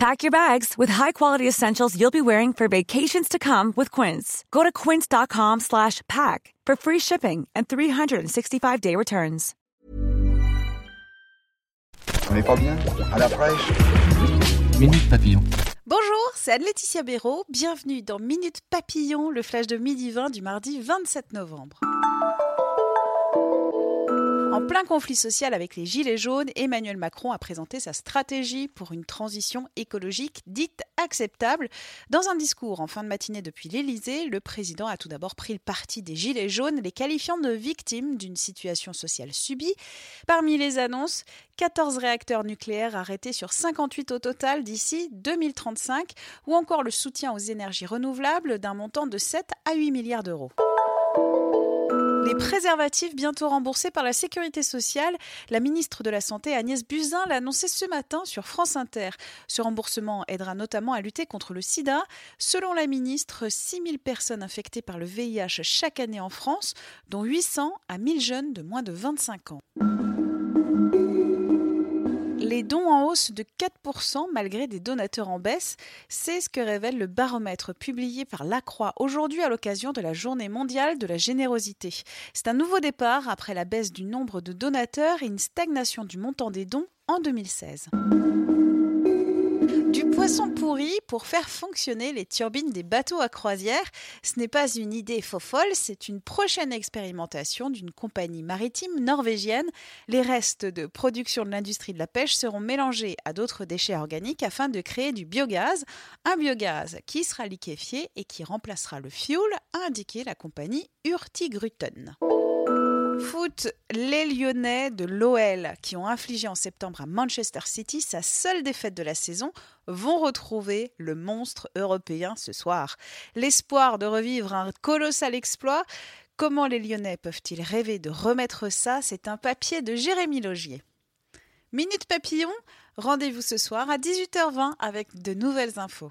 Pack your bags with high-quality essentials you'll be wearing for vacations to come with Quince. Go to quince.com slash pack for free shipping and 365-day returns. On n'est pas bien? À la fraîche? Minute Papillon. Bonjour, c'est Anne-Laetitia Béraud. Bienvenue dans Minute Papillon, le flash de midi 20 du mardi 27 novembre. En plein conflit social avec les Gilets jaunes, Emmanuel Macron a présenté sa stratégie pour une transition écologique dite acceptable. Dans un discours en fin de matinée depuis l'Élysée, le président a tout d'abord pris le parti des Gilets jaunes, les qualifiant de victimes d'une situation sociale subie. Parmi les annonces, 14 réacteurs nucléaires arrêtés sur 58 au total d'ici 2035, ou encore le soutien aux énergies renouvelables d'un montant de 7 à 8 milliards d'euros. Les préservatifs bientôt remboursés par la Sécurité sociale, la ministre de la Santé Agnès Buzyn l'a annoncé ce matin sur France Inter. Ce remboursement aidera notamment à lutter contre le sida. Selon la ministre, 6000 personnes infectées par le VIH chaque année en France, dont 800 à 1000 jeunes de moins de 25 ans les dons en hausse de 4% malgré des donateurs en baisse. C'est ce que révèle le baromètre publié par La Croix aujourd'hui à l'occasion de la Journée mondiale de la générosité. C'est un nouveau départ après la baisse du nombre de donateurs et une stagnation du montant des dons en 2016 poisson pourri pour faire fonctionner les turbines des bateaux à croisière. Ce n'est pas une idée folle, c'est une prochaine expérimentation d'une compagnie maritime norvégienne. Les restes de production de l'industrie de la pêche seront mélangés à d'autres déchets organiques afin de créer du biogaz. Un biogaz qui sera liquéfié et qui remplacera le fioul, a indiqué la compagnie Hurtigruten. Foot, les Lyonnais de l'OL, qui ont infligé en septembre à Manchester City sa seule défaite de la saison, vont retrouver le monstre européen ce soir. L'espoir de revivre un colossal exploit, comment les Lyonnais peuvent-ils rêver de remettre ça? C'est un papier de Jérémy Logier. Minute Papillon, rendez-vous ce soir à 18h20 avec de nouvelles infos.